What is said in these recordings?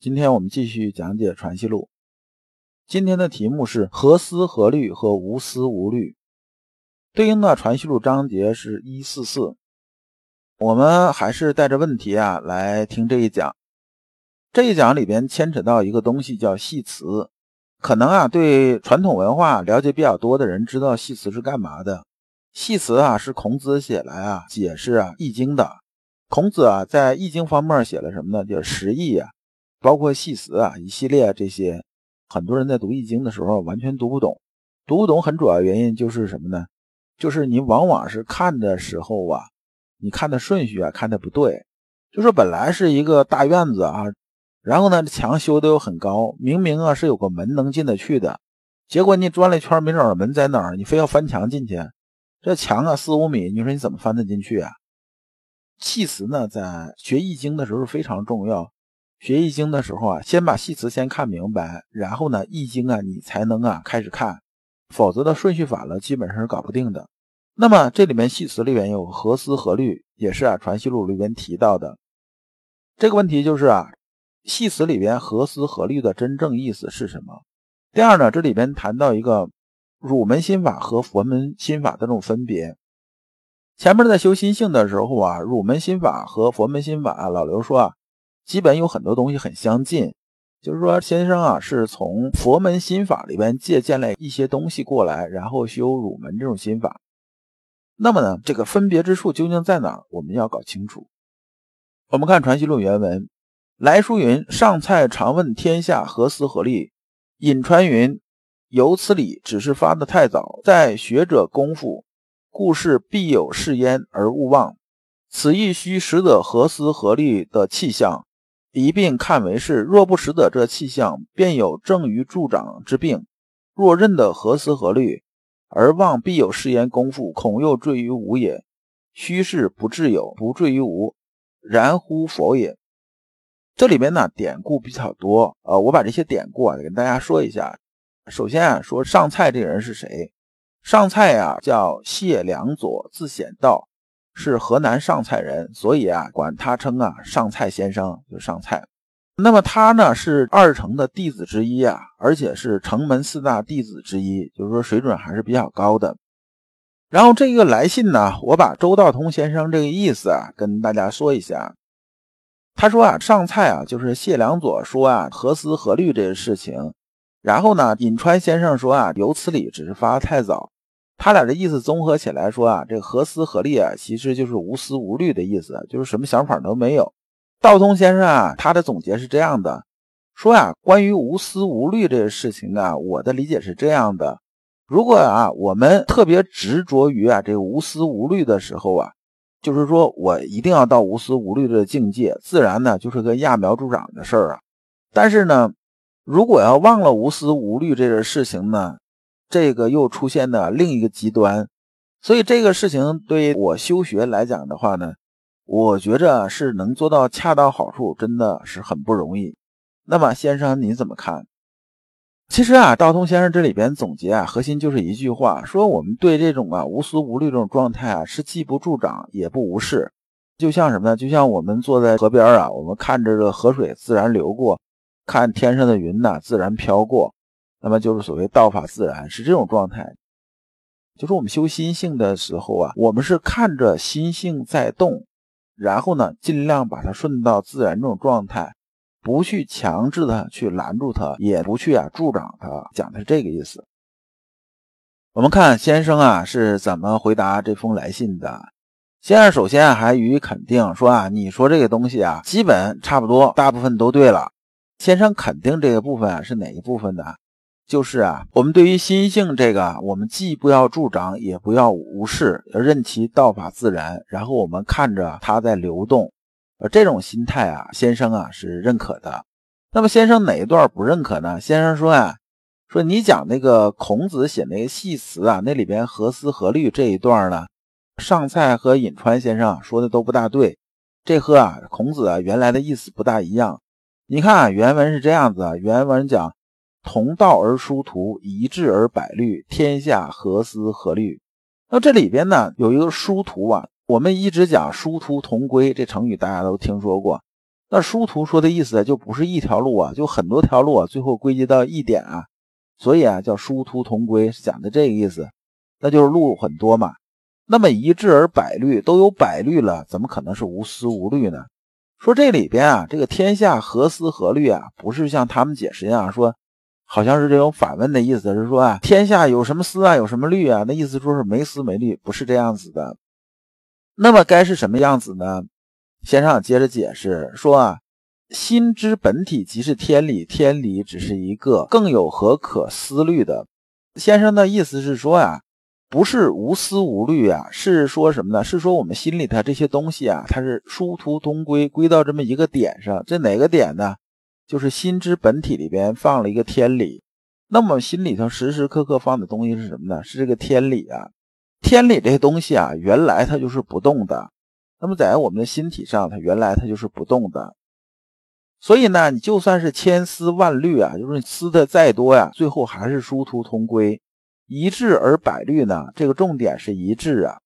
今天我们继续讲解《传习录》，今天的题目是“何思何虑”和“无思无虑”，对应的《传习录》章节是一四四。我们还是带着问题啊来听这一讲。这一讲里边牵扯到一个东西叫系辞，可能啊对传统文化了解比较多的人知道系辞是干嘛的。系辞啊是孔子写来啊解释啊《易经》的。孔子啊在《易经》方面写了什么呢？叫十义啊。包括系辞啊，一系列这些，很多人在读易经的时候完全读不懂。读不懂很主要原因就是什么呢？就是你往往是看的时候啊，你看的顺序啊看的不对。就说本来是一个大院子啊，然后呢这墙修的又很高，明明啊是有个门能进得去的，结果你转了一圈没找着门在哪儿，你非要翻墙进去。这墙啊四五米，你说你怎么翻得进去啊？系辞呢，在学易经的时候非常重要。学易经的时候啊，先把系辞先看明白，然后呢，易经啊你才能啊开始看，否则的顺序反了，基本上是搞不定的。那么这里面系辞里面有何思何虑，也是啊《传习录》里边提到的。这个问题就是啊，系辞里边何思何虑的真正意思是什么？第二呢，这里边谈到一个儒门心法和佛门心法的这种分别。前面在修心性的时候啊，儒门心法和佛门心法，老刘说啊。基本有很多东西很相近，就是说先生啊是从佛门心法里边借鉴了一些东西过来，然后修儒门这种心法。那么呢，这个分别之处究竟在哪儿？我们要搞清楚。我们看《传习录》原文，来书云：“上蔡常问天下何思何虑。”尹川云：“由此理，只是发的太早，在学者功夫，故事必有是焉而勿忘。此亦须识得何思何虑的气象。”一并看为是，若不识得这气象，便有正于助长之病。若认得何思何虑，而望必有是言功夫，恐又坠于无也。虚是不至有，不坠于无，然乎否也。这里面呢典故比较多，呃，我把这些典故啊跟大家说一下。首先啊，说上蔡这个人是谁？上蔡啊叫谢良佐，字显道。是河南上蔡人，所以啊，管他称啊上蔡先生，就上蔡。那么他呢是二程的弟子之一啊，而且是城门四大弟子之一，就是说水准还是比较高的。然后这个来信呢，我把周道通先生这个意思啊跟大家说一下。他说啊，上蔡啊就是谢良佐说啊何思何虑这个事情。然后呢，颍川先生说啊有此理，只是发的太早。他俩的意思综合起来说啊，这个何思何虑啊，其实就是无思无虑的意思，就是什么想法都没有。道通先生啊，他的总结是这样的，说呀，关于无思无虑这个事情啊，我的理解是这样的：如果啊，我们特别执着于啊这个无思无虑的时候啊，就是说我一定要到无思无虑的境界，自然呢就是个揠苗助长的事儿啊。但是呢，如果要忘了无思无虑这个事情呢？这个又出现的另一个极端，所以这个事情对我修学来讲的话呢，我觉着是能做到恰到好处，真的是很不容易。那么先生你怎么看？其实啊，道通先生这里边总结啊，核心就是一句话，说我们对这种啊无思无虑这种状态啊，是既不助长也不无视。就像什么呢？就像我们坐在河边啊，我们看着这河水自然流过，看天上的云呐自然飘过。那么就是所谓道法自然，是这种状态。就是我们修心性的时候啊，我们是看着心性在动，然后呢，尽量把它顺到自然这种状态，不去强制它，去拦住它，也不去啊助长它。讲的是这个意思。我们看先生啊是怎么回答这封来信的。先生首先还予以肯定，说啊，你说这个东西啊，基本差不多，大部分都对了。先生肯定这个部分啊是哪一部分呢？就是啊，我们对于心性这个，我们既不要助长，也不要无视，要任其道法自然。然后我们看着它在流动，呃，这种心态啊，先生啊是认可的。那么先生哪一段不认可呢？先生说呀，说你讲那个孔子写那个系辞啊，那里边何思何虑这一段呢？上蔡和颍川先生说的都不大对，这和啊孔子啊原来的意思不大一样。你看啊，原文是这样子啊，原文讲同道而殊途，一致而百虑，天下何思何虑？那这里边呢有一个殊途啊，我们一直讲殊途同归这成语，大家都听说过。那殊途说的意思就不是一条路啊，就很多条路啊，最后归结到一点啊，所以啊叫殊途同归，是讲的这个意思。那就是路很多嘛。那么一致而百虑，都有百虑了，怎么可能是无思无虑呢？说这里边啊，这个天下何思何虑啊，不是像他们解释一样说，好像是这种反问的意思，是说啊，天下有什么思啊，有什么虑啊？那意思说是没思没虑，不是这样子的。那么该是什么样子呢？先生接着解释说啊，心之本体即是天理，天理只是一个，更有何可思虑的？先生的意思是说啊。不是无思无虑啊，是说什么呢？是说我们心里头这些东西啊，它是殊途同归，归到这么一个点上。这哪个点呢？就是心之本体里边放了一个天理。那么心里头时时刻刻放的东西是什么呢？是这个天理啊。天理这些东西啊，原来它就是不动的。那么在我们的心体上，它原来它就是不动的。所以呢，你就算是千丝万缕啊，就是你思的再多呀，最后还是殊途同归。一致而百虑呢？这个重点是一致啊。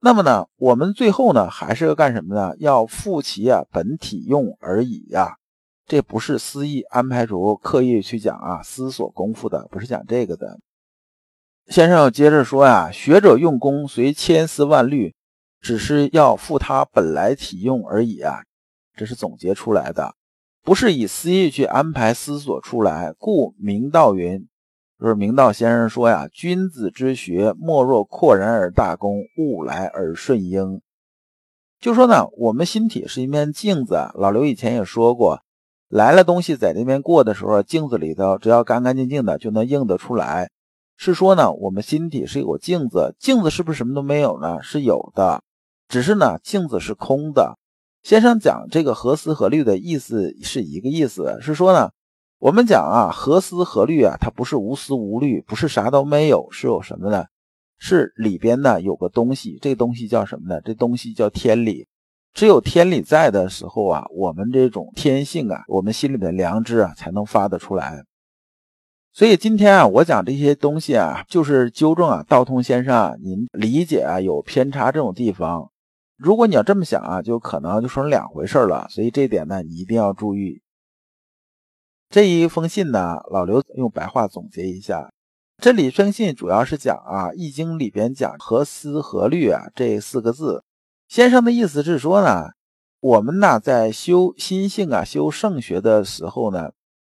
那么呢，我们最后呢，还是要干什么呢？要复其啊本体用而已呀。这不是私意安排出刻意去讲啊思索功夫的，不是讲这个的。先生接着说呀，学者用功虽千丝万缕，只是要复他本来体用而已啊。这是总结出来的，不是以私意去安排思索出来。故明道云。就是明道先生说呀：“君子之学，莫若阔然而大公，物来而顺应。”就说呢，我们心体是一面镜子。老刘以前也说过，来了东西在那边过的时候，镜子里头只要干干净净的，就能映得出来。是说呢，我们心底是有镜子，镜子是不是什么都没有呢？是有的，只是呢，镜子是空的。先生讲这个何思何虑的意思是一个意思，是说呢。我们讲啊，何思何虑啊？它不是无思无虑，不是啥都没有，是有什么呢？是里边呢有个东西，这东西叫什么呢？这东西叫天理。只有天理在的时候啊，我们这种天性啊，我们心里的良知啊，才能发得出来。所以今天啊，我讲这些东西啊，就是纠正啊，道通先生啊，您理解啊有偏差这种地方。如果你要这么想啊，就可能就成两回事了。所以这点呢，你一定要注意。这一封信呢，老刘用白话总结一下，这里封信主要是讲啊，《易经》里边讲何思何虑啊这四个字。先生的意思是说呢，我们呢在修心性啊、修圣学的时候呢，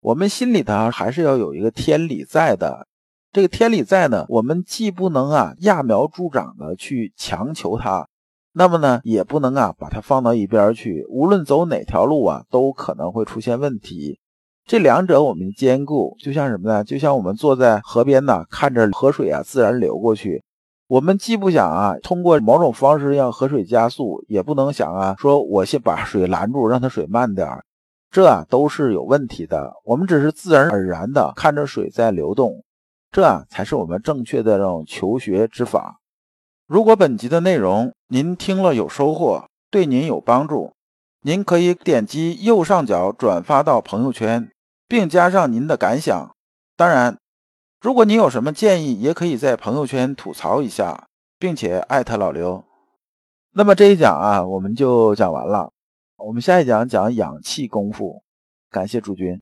我们心里头还是要有一个天理在的。这个天理在呢，我们既不能啊揠苗助长的去强求它，那么呢也不能啊把它放到一边去。无论走哪条路啊，都可能会出现问题。这两者我们兼顾，就像什么呢？就像我们坐在河边呢，看着河水啊自然流过去。我们既不想啊通过某种方式让河水加速，也不能想啊说我先把水拦住，让它水慢点儿，这啊都是有问题的。我们只是自然而然的看着水在流动，这啊才是我们正确的这种求学之法。如果本集的内容您听了有收获，对您有帮助，您可以点击右上角转发到朋友圈。并加上您的感想，当然，如果你有什么建议，也可以在朋友圈吐槽一下，并且艾特老刘。那么这一讲啊，我们就讲完了。我们下一讲讲氧气功夫，感谢诸君。